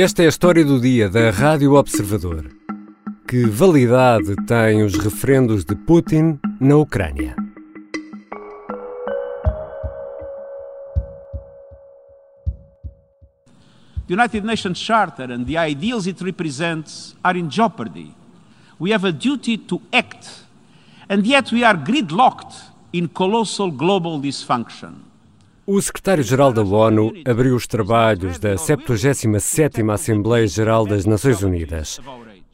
Esta é a história do dia da Rádio Observador. Que validade têm os referendos de Putin na Ucrânia? The United Nations Charter and the ideals it represents are in jeopardy. We have a duty to act, and yet we are gridlocked in colossal global dysfunction. O secretário-geral da ONU abriu os trabalhos da 77ª Assembleia Geral das Nações Unidas.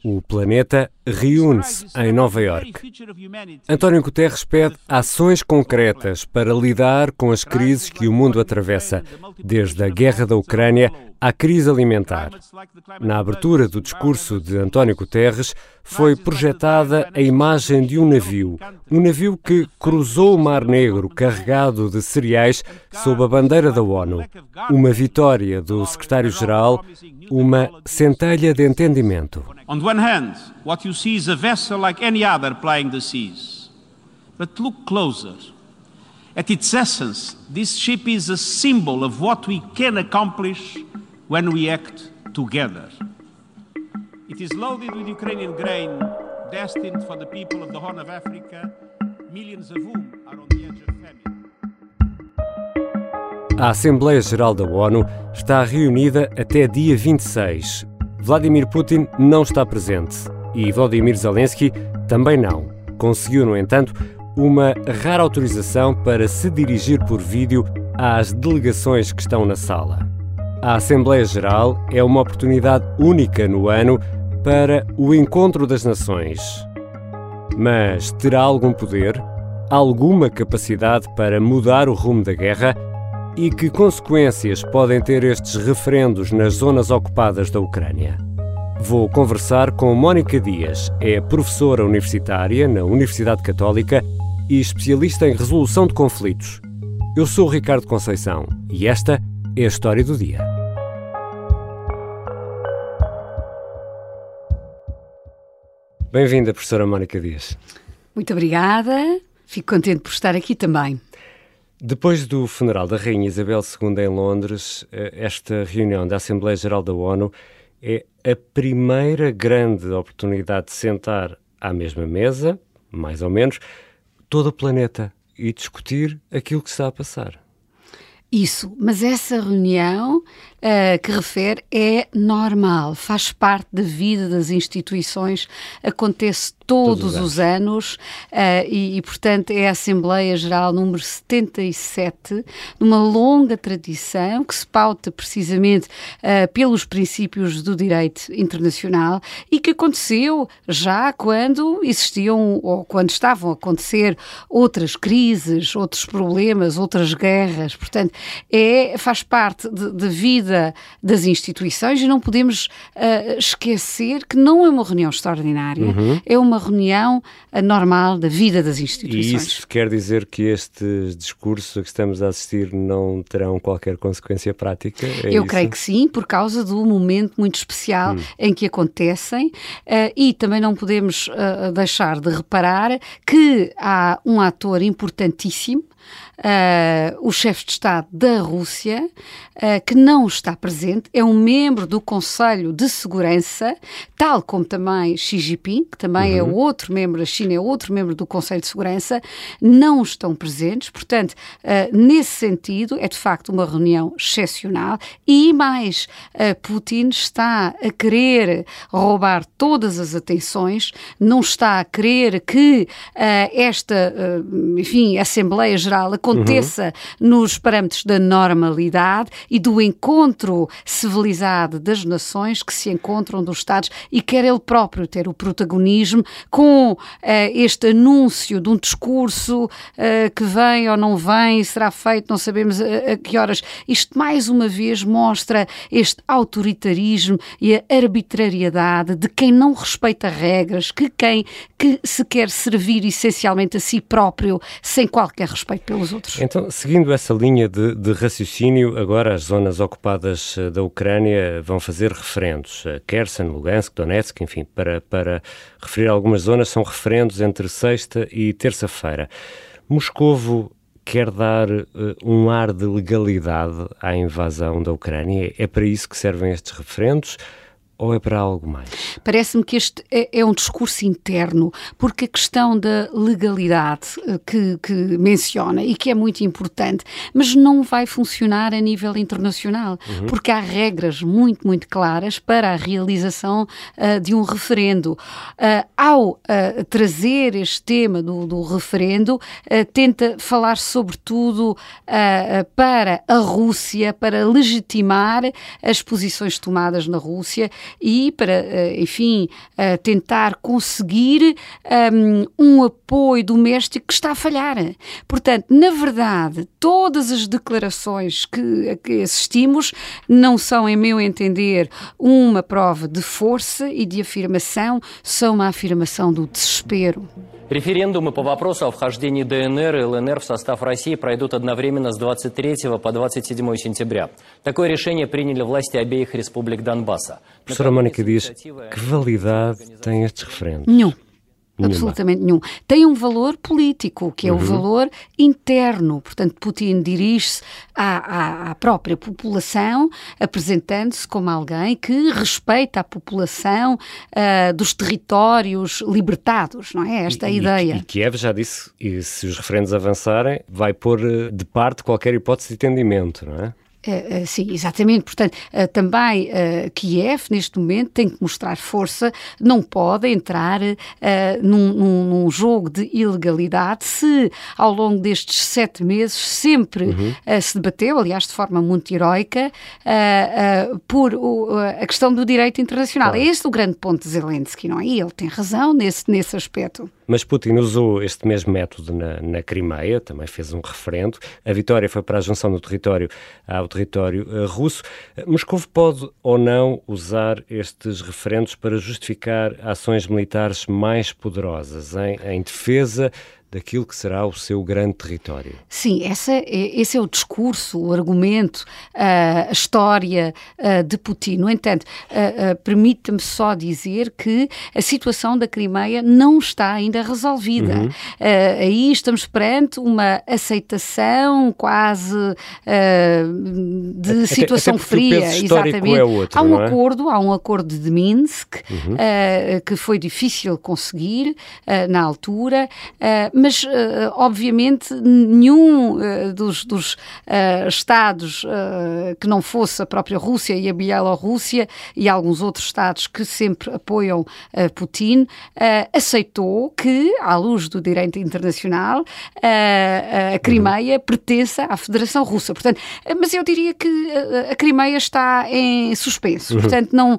O planeta reúne-se em Nova York. António Guterres pede ações concretas para lidar com as crises que o mundo atravessa, desde a guerra da Ucrânia à crise alimentar. Na abertura do discurso de António Guterres, foi projetada a imagem de um navio, um navio que cruzou o Mar Negro carregado de cereais sob a bandeira da ONU. Uma vitória do secretário-geral, uma centelha de entendimento. On one hand, what you see is a vessel like any other plying the seas. But look closer. At its essence, this ship is a symbol of what we can accomplish when we act together. It is loaded with Ukrainian grain destined for the people of the Horn of Africa, millions of whom are on the edge of famine. A Assembleia Geral da ONU está reunida até dia 26. Vladimir Putin não está presente e Vladimir Zelensky também não. Conseguiu, no entanto, uma rara autorização para se dirigir por vídeo às delegações que estão na sala. A Assembleia Geral é uma oportunidade única no ano para o encontro das nações. Mas terá algum poder, alguma capacidade para mudar o rumo da guerra? E que consequências podem ter estes referendos nas zonas ocupadas da Ucrânia? Vou conversar com Mónica Dias, é professora universitária na Universidade Católica e especialista em resolução de conflitos. Eu sou Ricardo Conceição e esta é a história do dia. Bem-vinda, professora Mónica Dias. Muito obrigada. Fico contente por estar aqui também. Depois do funeral da Rainha Isabel II em Londres, eh, esta reunião da Assembleia Geral da ONU é a primeira grande oportunidade de sentar à mesma mesa, mais ou menos, todo o planeta e discutir aquilo que está a passar. Isso, mas essa reunião uh, que refere é normal, faz parte da vida das instituições, acontece todos, todos os anos, uh, e, e, portanto, é a Assembleia Geral número 77, numa longa tradição que se pauta precisamente uh, pelos princípios do direito internacional e que aconteceu já quando existiam ou quando estavam a acontecer outras crises, outros problemas, outras guerras. Portanto, é, faz parte da vida das instituições e não podemos uh, esquecer que não é uma reunião extraordinária, uhum. é uma reunião uh, normal da vida das instituições. E isso quer dizer que estes discursos a que estamos a assistir não terão qualquer consequência prática? É Eu isso? creio que sim, por causa do momento muito especial hum. em que acontecem uh, e também não podemos deixar de reparar que há um ator importantíssimo uh, o chefe de Estado da Rússia, uh, que não está presente, é um membro do Conselho de Segurança, tal como também Xi Jinping, que também é uhum. é outro membro da China, é outro membro do Conselho de Segurança, não estão presentes. Portanto, uh, nesse sentido, é de facto uma reunião excepcional e mais, Putin está a querer roubar todas as atenções, não está a querer que esta, enfim, Assembleia Geral aconteça uhum. nos parâmetros da normalidade e do encontro civilizado das nações que se encontram dos Estados e quer ele próprio ter o protagonismo com uh, este anúncio de um discurso uh, que vem ou não vem, será feito, não sabemos a, a que horas. Isto mais uma vez mostra este autoritarismo e a arbitrariedade de quem não respeita regras, que quem que se quer servir essencialmente a si próprio sem qualquer respeito pelos outros. Então, seguindo essa linha de, de raciocínio, agora as zonas ocupadas eh, da Ucrânia vão fazer referendos. Kherson, Lugansk, Donetsk, enfim, para, para referir algumas zonas, são referendos entre sexta e terça-feira. Moscovo quer dar uh, um ar de legalidade à invasão da Ucrânia? É para isso que servem estes referendos? Ou é para algo mais? Parece-me que este é, é, um discurso interno, porque a questão da legalidade eh, que, que, menciona e que é muito importante, mas não vai funcionar a nível internacional, uhum. porque há regras muito, muito claras para a realização uh, de um referendo. Uh, ao uh, trazer este tema do, do referendo, tenta falar sobretudo para a Rússia, para legitimar as posições tomadas na Rússia e para, eh, enfim, eh, tentar conseguir ehm, um, apoio doméstico que está a falhar. Portanto, na verdade, todas as declarações que, assistimos não são, em meu entender, uma prova de força e de afirmação, são uma afirmação do desespero. Референдумы по вопросу о вхождении ДНР и ЛНР в состав России пройдут одновременно с 23 по 27 сентября. Такое решение приняли власти обеих республик Донбасса. Professora Mónica diz que validade têm estes referendos? Nenhum. Nenhuma. Absolutamente nenhum. Tem um valor político, que é uhum. o valor interno. Portanto, Putin dirige-se à, à, à, própria população, apresentando-se como alguém que respeita a população uh, dos territórios libertados, não é? Esta é a e, ideia. E, Kiev já disse, e se os referendos avançarem, vai pôr eh, de parte qualquer hipótese de entendimento, não é? Uh, sim, exatamente. Portanto, uh, também Kiev, neste momento, tem que mostrar força, não pode entrar num, num, jogo de ilegalidade se, ao longo destes sete meses, sempre uhum. se debateu, aliás, de forma muito heroica, por a questão do direito internacional. Claro. É esse o grande ponto de Zelensky, não é? E ele tem razão nesse, nesse aspecto. Mas Putin usou este mesmo método na, na Crimeia, também fez um referendo. A vitória foi para a junção do território ao território uh, russo. Moscou pode ou não usar estes referendos para justificar ações militares mais poderosas em, em defesa daquilo que será o seu grande território. Sim, essa é, esse é o discurso, o argumento, a história de Putin. No entanto, permita-me só dizer que a situação da Crimeia não está ainda resolvida. Uhum. aí estamos perante uma aceitação quase de até, situação até fria. Exatamente. É outro, há um é? acordo, há um acordo de Minsk uhum. que foi difícil conseguir na altura, mas uh, obviamente nenhum uh, dos, dos uh, Estados que não fosse a própria Rússia e a Bielorrússia e alguns outros Estados que sempre apoiam Putin aceitou que, à luz do direito internacional, a Crimeia pertença à Federação Russa. Portanto, mas eu diria que a Crimeia está em suspenso. Uhum. Portanto, não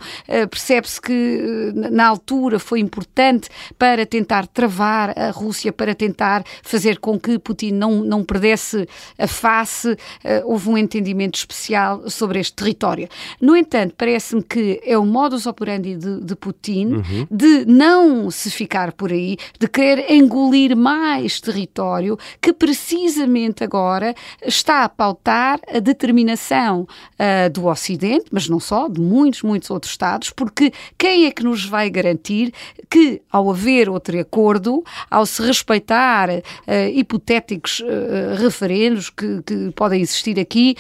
percebe-se que na altura foi importante para tentar travar a Rússia, para tentar tentar fazer com que Putin não, não perdesse a face, uh, houve um entendimento especial sobre este território. No entanto, parece-me que é o modus operandi de, de Putin uhum. de não se ficar por aí, de querer engolir mais território que precisamente agora está a pautar a determinação uh, do Ocidente, mas não só, de muitos, muitos outros Estados, porque quem é que nos vai garantir que, ao haver outro acordo, ao se respeitar uh, hipotéticos uh, referendos que, que, podem existir aqui,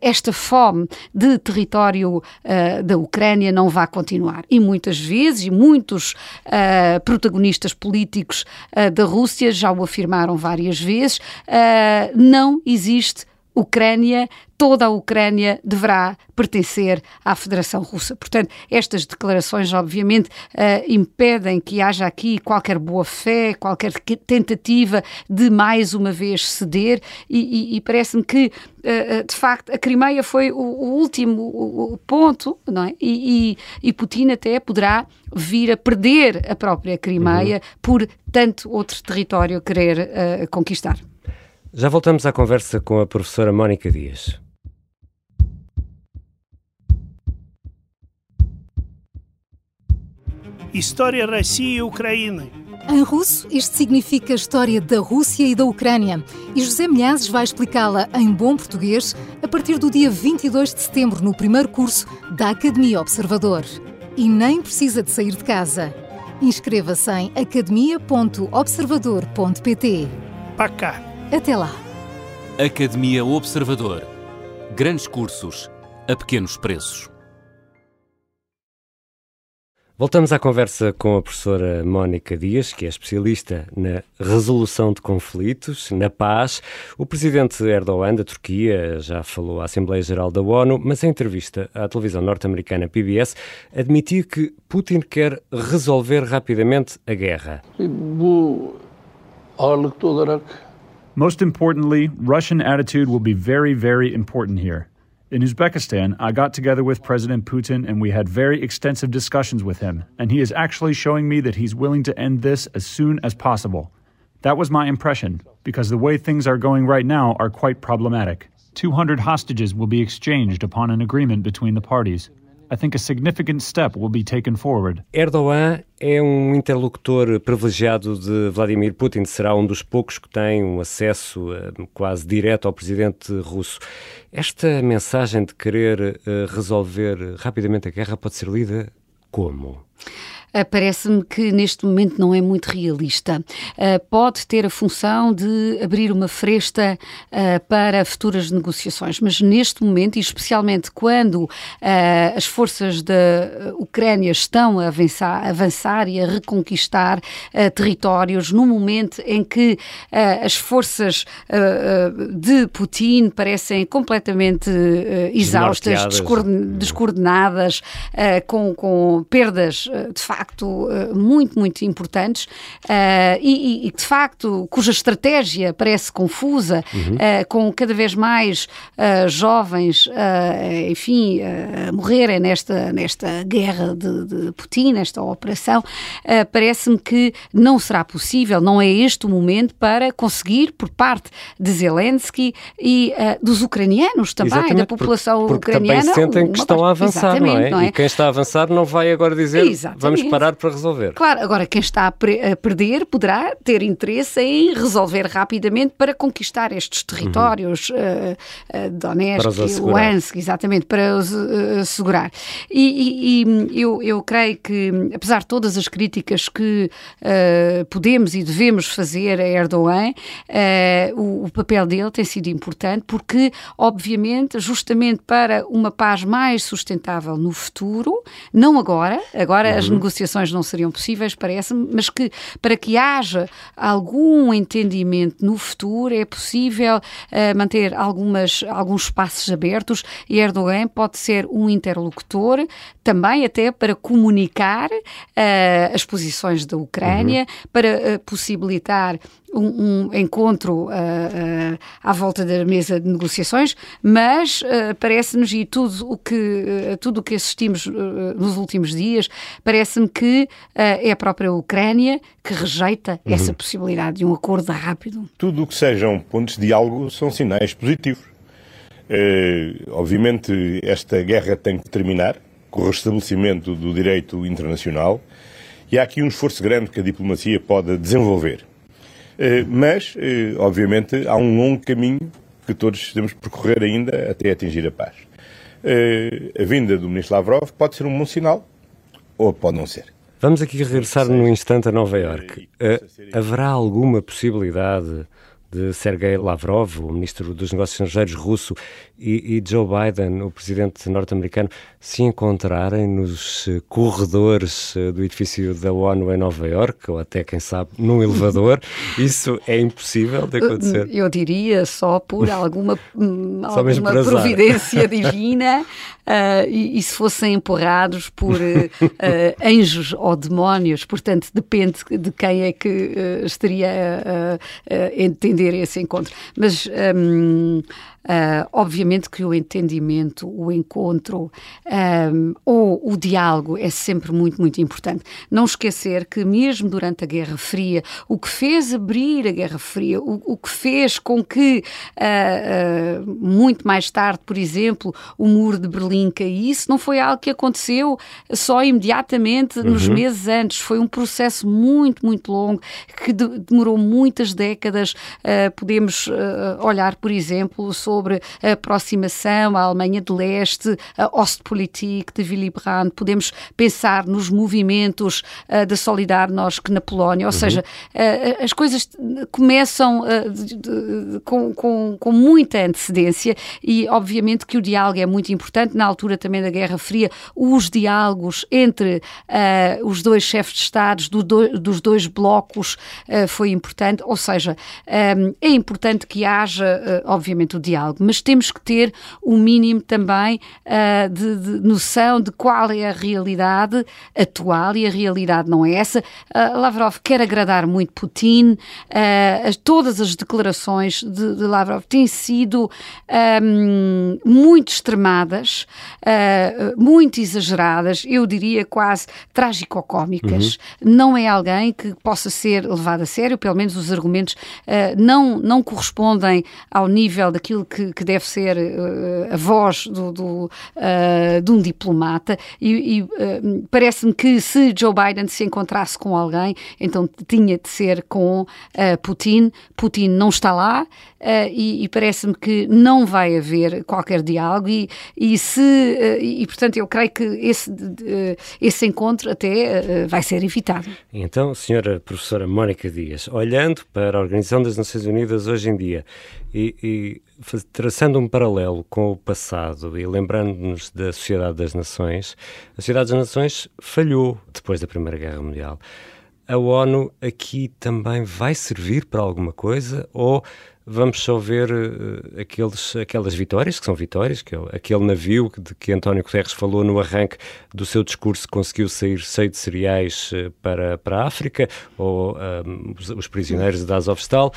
esta fome de território da Ucrânia não vai continuar. E muitas vezes, e muitos protagonistas políticos da Rússia já o afirmaram várias vezes, não existe Ucrânia, toda a Ucrânia deverá pertencer à Federação Russa. Portanto, estas declarações, obviamente, uh, impedem que haja aqui qualquer boa-fé, qualquer tentativa de mais uma vez ceder, e, e, e parece-me que, uh, de facto, a Crimeia foi o, o último ponto, não é? E, e, Putin até poderá vir a perder a própria Crimeia uhum. por tanto outro território querer uh, conquistar. Já voltamos à conversa com a professora Mónica Dias. História Rússia e Ucrânia. Em russo, isto significa História da Rússia e da Ucrânia. E José Milhazes vai explicá-la em bom português a partir do dia 22 de setembro, no primeiro curso da Academia Observador. E nem precisa de sair de casa. Inscreva-se em academia.observador.pt. Para cá! Até lá! Academia Observador. Grandes cursos a pequenos preços. Voltamos à conversa com a professora Mónica Dias, que é especialista na resolução de conflitos, na paz. O presidente Erdogan da Turquia já falou à Assembleia Geral da ONU, mas em entrevista à televisão norte-americana PBS admitiu que Putin quer resolver rapidamente a guerra. Most importantly, Russian attitude will be very, very important here. In Uzbekistan, I got together with President Putin and we had very extensive discussions with him, and he is actually showing me that he's willing to end this as soon as possible. That was my impression, because the way things are going right now are quite problematic. 200 hostages will be exchanged upon an agreement between the parties. I think a significant step will be taken forward. Erdogan é um interlocutor privilegiado de Vladimir Putin, será um dos poucos que tem um acesso uh, quase direto ao presidente russo. Esta mensagem de querer uh, resolver rapidamente a guerra pode ser lida como? Uh, parece-me que neste momento não é muito realista. Uh, pode ter a função de abrir uma fresta uh, para futuras negociações, mas neste momento, e especialmente quando as forças da Ucrânia estão a avançar, avançar e a reconquistar territórios, no momento em que as forças de Putin parecem completamente exaustas, descoordenadas, com, com perdas de facto facto eh, muito, muito importantes uh, e, e, de facto, cuja estratégia parece confusa, uhum. uh, com cada vez mais uh, jovens, enfim, morrerem nesta, nesta guerra de, de Putin, nesta operação, parece-me que não será possível, não é este o momento para conseguir, por parte de Zelensky e dos ucranianos também, Exatamente, da população porque, porque ucraniana. Também sentem que estão a avançar, não é? não é? E quem está a avançar não vai agora dizer Exatamente. vamos parar para resolver. Claro, agora quem está a, a, perder poderá ter interesse em resolver rapidamente para conquistar estes territórios, uhum. uh, uh, Donetsk, Luhansk, exatamente, para os uh, assegurar. E, e, e, eu, eu creio que, apesar de todas as críticas que uh, podemos e devemos fazer a Erdogan, o, o papel dele tem sido importante porque, obviamente, justamente para uma paz mais sustentável no futuro, não agora, agora uhum. as negociações não seriam possíveis, parece-me, mas que para que haja algum entendimento no futuro é possível uh, manter algumas, alguns espaços abertos e Erdogan pode ser um interlocutor também até para comunicar uh, as posições da Ucrânia, uhum. para uh, possibilitar um, um encontro uh, uh, à volta da mesa de negociações, mas uh, parece-nos, e tudo o que, tudo o que assistimos nos últimos dias, parece-me que é a própria Ucrânia que rejeita uhum. essa possibilidade de um acordo rápido. Tudo o que sejam pontos de diálogo são sinais positivos. obviamente, esta guerra tem que terminar com o restabelecimento do direito internacional e há aqui um esforço grande que a diplomacia pode desenvolver. Eh, mas, eh, obviamente, há um longo caminho que todos temos que percorrer ainda até atingir a paz. Eh, a vinda do ministro Lavrov pode ser um bom sinal ou pode não ser. Vamos aqui regressar num instante a Nova Iorque. haverá alguma possibilidade de Sergei Lavrov, o ministro dos Negócios Estrangeiros russo, e, e Joe Biden, o presidente norte-americano, se encontrarem nos eh, corredores eh, do edifício da ONU em Nova Iorque, ou até, quem sabe, num elevador, isso é impossível de acontecer? Eu diria só por alguma, hum, só alguma providência divina uh, e, e, se fossem empurrados por uh, anjos ou demónios, portanto, depende de quem é que estaria a entender esse encontro. Mas. Um, Uh, obviamente que o entendimento, o encontro um, ou o diálogo é sempre muito, muito importante. Não esquecer que, mesmo durante a Guerra Fria, o que fez abrir a Guerra Fria, o, o que fez com que, uh, uh, muito mais tarde, por exemplo, o muro de Berlim caísse, não foi algo que aconteceu só imediatamente nos uhum. meses antes. Foi um processo muito, muito longo que de, demorou muitas décadas podemos olhar, por exemplo, sobre a aproximação à Alemanha de Leste, a Ostpolitik de Willy Brandt, podemos pensar nos movimentos da Solidarność na Polónia, ou uhum. seja, as coisas começam de, de, com, com, com muita antecedência e, obviamente, que o diálogo é muito importante. Na altura também da Guerra Fria, os diálogos entre uh, os dois chefes de Estados do do, dos dois blocos uh, foi importante. Ou seja, um, é importante que haja, uh, obviamente, o diálogo, mas temos que ter o um mínimo também de, de, noção de qual é a realidade atual e a realidade não é essa. Lavrov quer agradar muito Putin, todas as declarações de, de Lavrov têm sido um, muito extremadas, uh, muito exageradas, eu diria quase trágico-cómicas. Uhum. Não é alguém que possa ser levado a sério, pelo menos os argumentos uh, não, não correspondem ao nível daquilo que, que deve ser uh, a voz do, do de um diplomata. E, e parece-me que se Joe Biden se encontrasse com alguém, então tinha de ser com Putin. Putin não está lá. Uh, e, e parece-me que não vai haver qualquer diálogo e, e se uh, e portanto eu creio que esse, uh, esse encontro até vai ser evitado. Então, senhora professora Mónica Dias, olhando para a Organização das Nações Unidas hoje em dia e, e traçando um paralelo com o passado e lembrando-nos da Sociedade das Nações, a Sociedade das Nações falhou depois da Primeira Guerra Mundial. A ONU aqui também vai servir para alguma coisa ou vamos só ver uh, aqueles, aquelas vitórias, que são vitórias, que é aquele navio de que António Guterres falou no arranque do seu discurso, conseguiu sair cheio de cereais uh, para, para a África, ou eh, os, os, prisioneiros de Azovstal.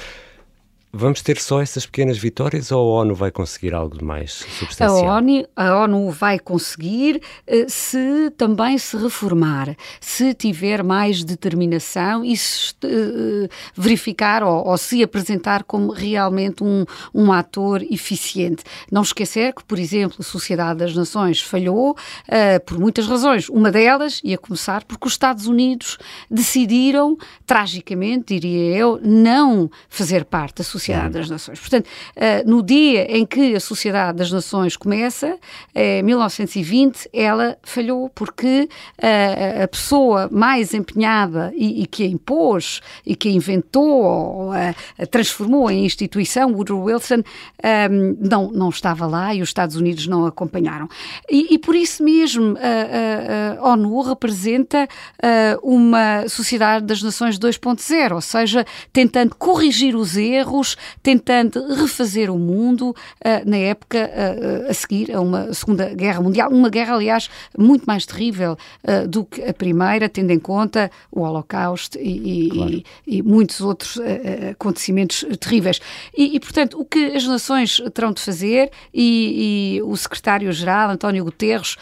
Vamos ter só essas pequenas vitórias ou a ONU vai conseguir algo mais substancial? A ONU, a ONU vai conseguir eh, se também se reformar, se tiver mais determinação e se uh, verificar ou, ou, se apresentar como realmente um, um ator eficiente. Não esquecer que, por exemplo, a Sociedade das Nações falhou uh, por muitas razões. Uma delas, e a começar, porque os Estados Unidos decidiram, tragicamente, diria eu, não fazer parte da Sociedade das Nações. Portanto, uh, no dia em que a Sociedade das Nações começa, em 1920, ela falhou porque uh, a pessoa mais empenhada e, que a impôs e que a inventou ou a, transformou em instituição, Woodrow Wilson, ehm, não, não estava lá e os Estados Unidos não acompanharam. E, e por isso mesmo a, a, a ONU representa uma Sociedade das Nações 2.0, ou seja, tentando corrigir os erros, tentando refazer o mundo uh, na época uh, a seguir a uma Segunda Guerra Mundial, uma guerra, aliás, muito mais terrível do que a primeira, tendo em conta o Holocausto e, e, claro. e, e muitos outros acontecimentos terríveis. E, portanto, o que as nações terão de fazer, e, o secretário-geral, António Guterres,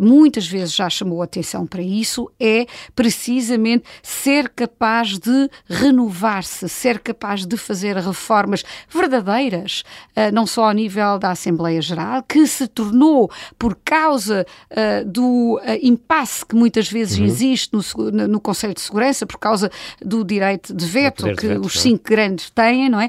muitas vezes já chamou atenção para isso, é precisamente ser capaz de renovar-se, ser capaz de fazer reformas reformas verdadeiras, eh, não só ao nível da Assembleia Geral, que se tornou, por causa eh, do eh, impasse que muitas vezes uhum. existe no, no, Conselho de Segurança, por causa do direito de veto que de veto, os cinco é? grandes têm, não é?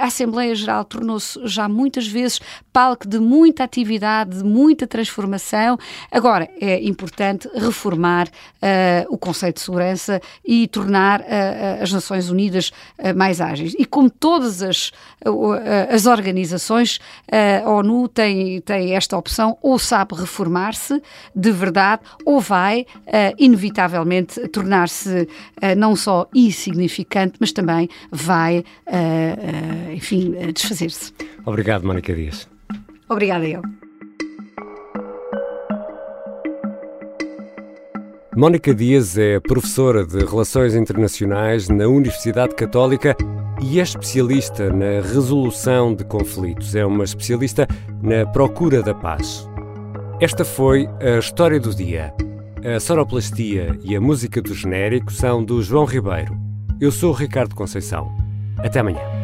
A Assembleia Geral tornou-se já muitas vezes palco de muita atividade, de muita transformação. Agora, é importante reformar uh, o Conselho de Segurança e tornar uh, as Nações Unidas uh, mais ágeis. E como todas as, as organizações, a ONU tem, tem esta opção, ou sabe reformar-se de verdade, ou vai, inevitavelmente, tornar-se não só insignificante, mas também vai, enfim, desfazer-se. Obrigado, Mónica Dias. Obrigada eu. Mónica Dias é professora de Relações Internacionais na Universidade Católica e é especialista na resolução de conflitos. É uma especialista na procura da paz. Esta foi a história do dia. A sonoplastia e a música do genérico são do João Ribeiro. Eu sou o Ricardo Conceição. Até amanhã.